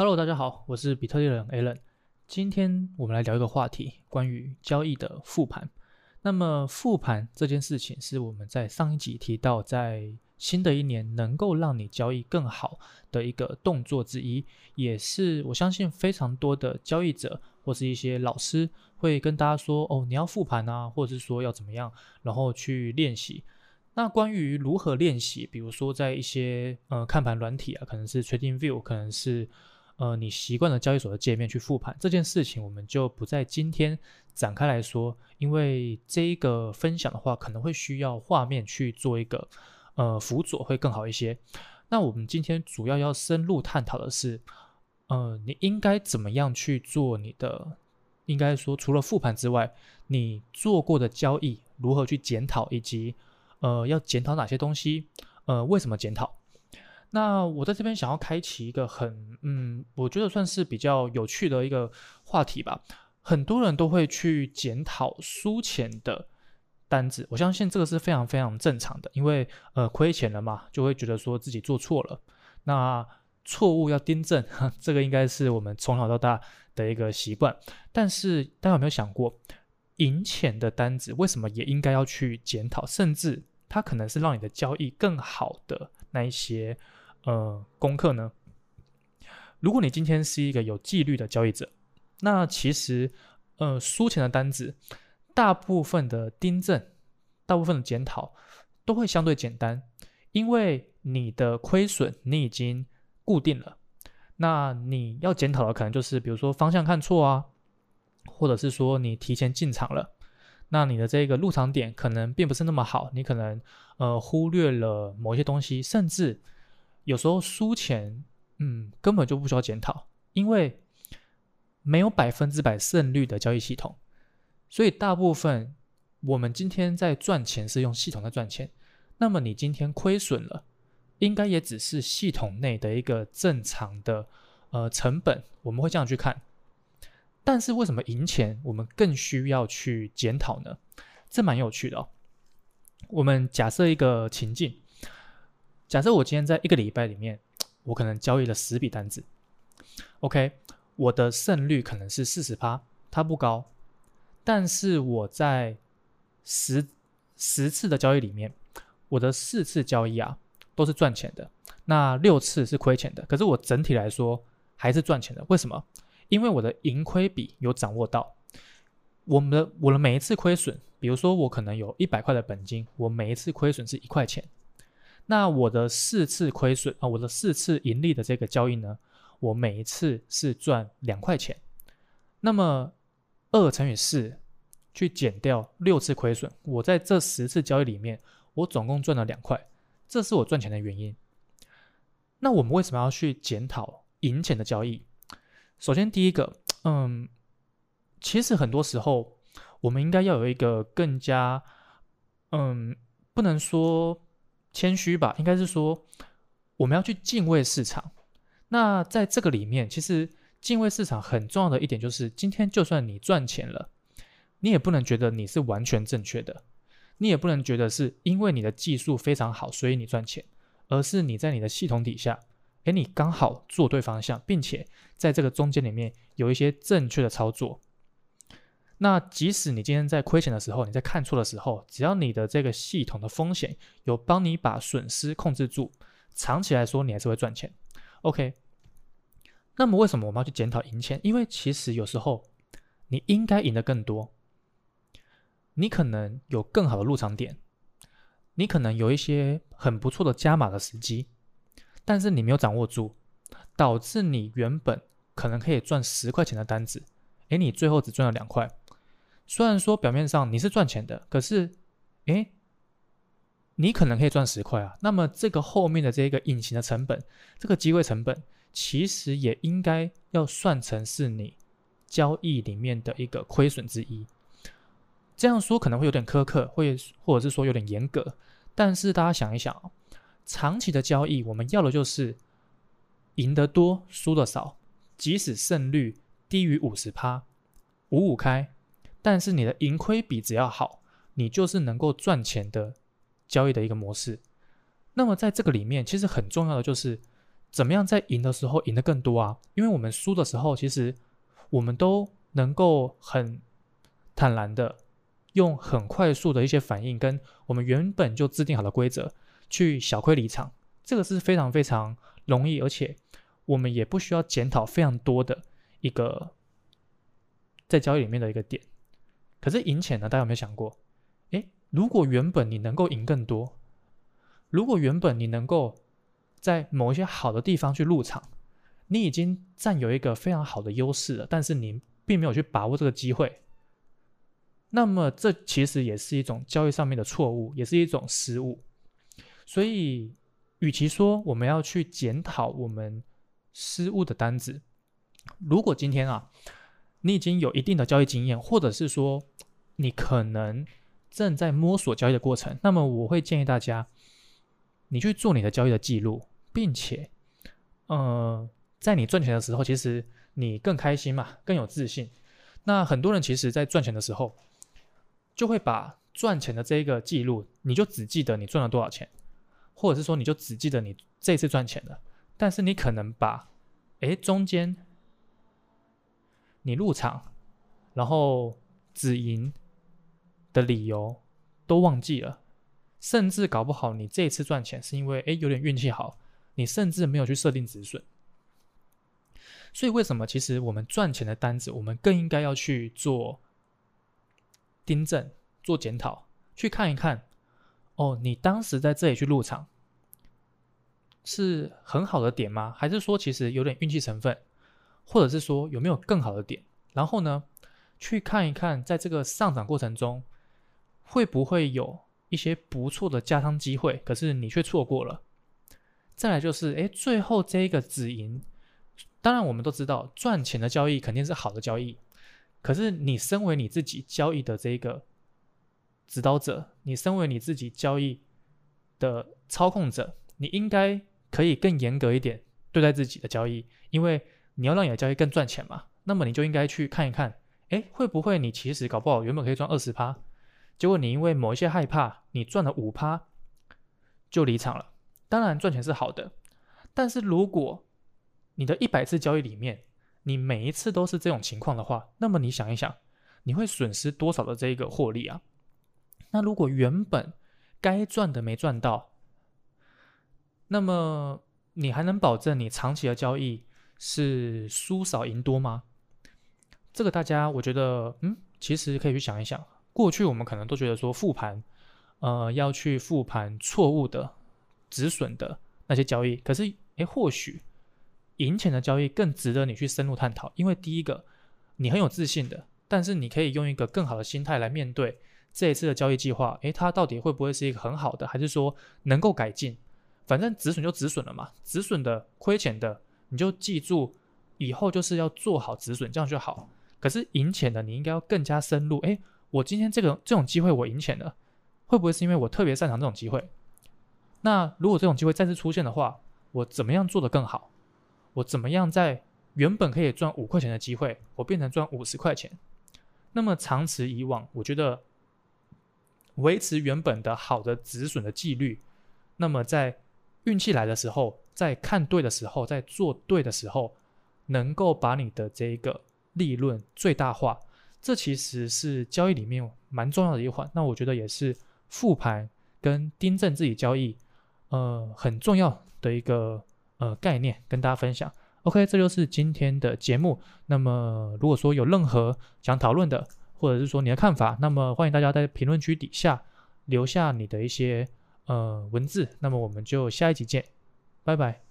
Hello，大家好，我是比特币人 Alan。今天我们来聊一个话题，关于交易的复盘。那么复盘这件事情是我们在上一集提到，在新的一年能够让你交易更好的一个动作之一，也是我相信非常多的交易者或是一些老师会跟大家说：哦，你要复盘啊，或者是说要怎么样，然后去练习。那关于如何练习，比如说在一些呃看盘软体啊，可能是 TradingView，可能是。呃，你习惯了交易所的界面去复盘这件事情，我们就不在今天展开来说，因为这一个分享的话，可能会需要画面去做一个呃辅佐，会更好一些。那我们今天主要要深入探讨的是，呃，你应该怎么样去做你的，应该说除了复盘之外，你做过的交易如何去检讨，以及呃要检讨哪些东西，呃，为什么检讨？那我在这边想要开启一个很，嗯，我觉得算是比较有趣的一个话题吧。很多人都会去检讨输钱的单子，我相信这个是非常非常正常的，因为呃亏钱了嘛，就会觉得说自己做错了。那错误要订正，这个应该是我们从小到大的一个习惯。但是大家有没有想过，赢钱的单子为什么也应该要去检讨？甚至它可能是让你的交易更好的那一些。呃，功课呢？如果你今天是一个有纪律的交易者，那其实呃输钱的单子，大部分的订正、大部分的检讨都会相对简单，因为你的亏损你已经固定了。那你要检讨的可能就是，比如说方向看错啊，或者是说你提前进场了，那你的这个入场点可能并不是那么好，你可能呃忽略了某些东西，甚至。有时候输钱，嗯，根本就不需要检讨，因为没有百分之百胜率的交易系统，所以大部分我们今天在赚钱是用系统在赚钱。那么你今天亏损了，应该也只是系统内的一个正常的呃成本，我们会这样去看。但是为什么赢钱我们更需要去检讨呢？这蛮有趣的哦。我们假设一个情境。假设我今天在一个礼拜里面，我可能交易了十笔单子，OK，我的胜率可能是四十趴，它不高，但是我在十十次的交易里面，我的四次交易啊都是赚钱的，那六次是亏钱的，可是我整体来说还是赚钱的，为什么？因为我的盈亏比有掌握到，我们的我的每一次亏损，比如说我可能有一百块的本金，我每一次亏损是一块钱。那我的四次亏损啊，我的四次盈利的这个交易呢，我每一次是赚两块钱。那么二乘以四去减掉六次亏损，我在这十次交易里面，我总共赚了两块，这是我赚钱的原因。那我们为什么要去检讨赢钱的交易？首先第一个，嗯，其实很多时候我们应该要有一个更加，嗯，不能说。谦虚吧，应该是说我们要去敬畏市场。那在这个里面，其实敬畏市场很重要的一点就是，今天就算你赚钱了，你也不能觉得你是完全正确的，你也不能觉得是因为你的技术非常好，所以你赚钱，而是你在你的系统底下，诶，你刚好做对方向，并且在这个中间里面有一些正确的操作。那即使你今天在亏钱的时候，你在看错的时候，只要你的这个系统的风险有帮你把损失控制住，长期来说你还是会赚钱。OK，那么为什么我们要去检讨赢钱？因为其实有时候你应该赢得更多，你可能有更好的入场点，你可能有一些很不错的加码的时机，但是你没有掌握住，导致你原本可能可以赚十块钱的单子，诶，你最后只赚了两块。虽然说表面上你是赚钱的，可是，诶，你可能可以赚十块啊。那么这个后面的这个隐形的成本，这个机会成本，其实也应该要算成是你交易里面的一个亏损之一。这样说可能会有点苛刻，会或者是说有点严格。但是大家想一想，长期的交易，我们要的就是赢得多，输得少，即使胜率低于五十趴，五五开。但是你的盈亏比只要好，你就是能够赚钱的交易的一个模式。那么在这个里面，其实很重要的就是怎么样在赢的时候赢得更多啊？因为我们输的时候，其实我们都能够很坦然的用很快速的一些反应，跟我们原本就制定好的规则去小亏离场，这个是非常非常容易，而且我们也不需要检讨非常多的一个在交易里面的一个点。可是赢钱呢？大家有没有想过？诶，如果原本你能够赢更多，如果原本你能够在某一些好的地方去入场，你已经占有一个非常好的优势了，但是你并没有去把握这个机会，那么这其实也是一种交易上面的错误，也是一种失误。所以，与其说我们要去检讨我们失误的单子，如果今天啊，你已经有一定的交易经验，或者是说你可能正在摸索交易的过程，那么我会建议大家，你去做你的交易的记录。并且，呃，在你赚钱的时候，其实你更开心嘛，更有自信。那很多人其实，在赚钱的时候，就会把赚钱的这一个记录，你就只记得你赚了多少钱，或者是说，你就只记得你这次赚钱了。但是你可能把，诶，中间你入场，然后止盈的理由都忘记了，甚至搞不好你这一次赚钱是因为诶有点运气好。你甚至没有去设定止损，所以为什么其实我们赚钱的单子，我们更应该要去做订正、做检讨，去看一看，哦，你当时在这里去入场是很好的点吗？还是说其实有点运气成分，或者是说有没有更好的点？然后呢，去看一看，在这个上涨过程中会不会有一些不错的加仓机会，可是你却错过了。再来就是，哎，最后这一个止盈，当然我们都知道，赚钱的交易肯定是好的交易。可是你身为你自己交易的这个指导者，你身为你自己交易的操控者，你应该可以更严格一点对待自己的交易，因为你要让你的交易更赚钱嘛。那么你就应该去看一看，哎，会不会你其实搞不好原本可以赚二十趴，结果你因为某一些害怕，你赚了五趴就离场了。当然赚钱是好的，但是如果你的一百次交易里面，你每一次都是这种情况的话，那么你想一想，你会损失多少的这个获利啊？那如果原本该赚的没赚到，那么你还能保证你长期的交易是输少赢多吗？这个大家我觉得，嗯，其实可以去想一想。过去我们可能都觉得说复盘，呃，要去复盘错误的。止损的那些交易，可是诶，或许赢钱的交易更值得你去深入探讨。因为第一个，你很有自信的，但是你可以用一个更好的心态来面对这一次的交易计划。诶，它到底会不会是一个很好的，还是说能够改进？反正止损就止损了嘛，止损的亏钱的，你就记住以后就是要做好止损，这样就好。可是赢钱的，你应该要更加深入。诶，我今天这个这种机会我赢钱了，会不会是因为我特别擅长这种机会？那如果这种机会再次出现的话，我怎么样做得更好？我怎么样在原本可以赚五块钱的机会，我变成赚五十块钱？那么长此以往，我觉得维持原本的好的止损的纪律，那么在运气来的时候，在看对的时候，在做对的时候，能够把你的这一个利润最大化，这其实是交易里面蛮重要的一环。那我觉得也是复盘跟订正自己交易。呃，很重要的一个呃概念跟大家分享。OK，这就是今天的节目。那么，如果说有任何想讨论的，或者是说你的看法，那么欢迎大家在评论区底下留下你的一些呃文字。那么我们就下一集见，拜拜。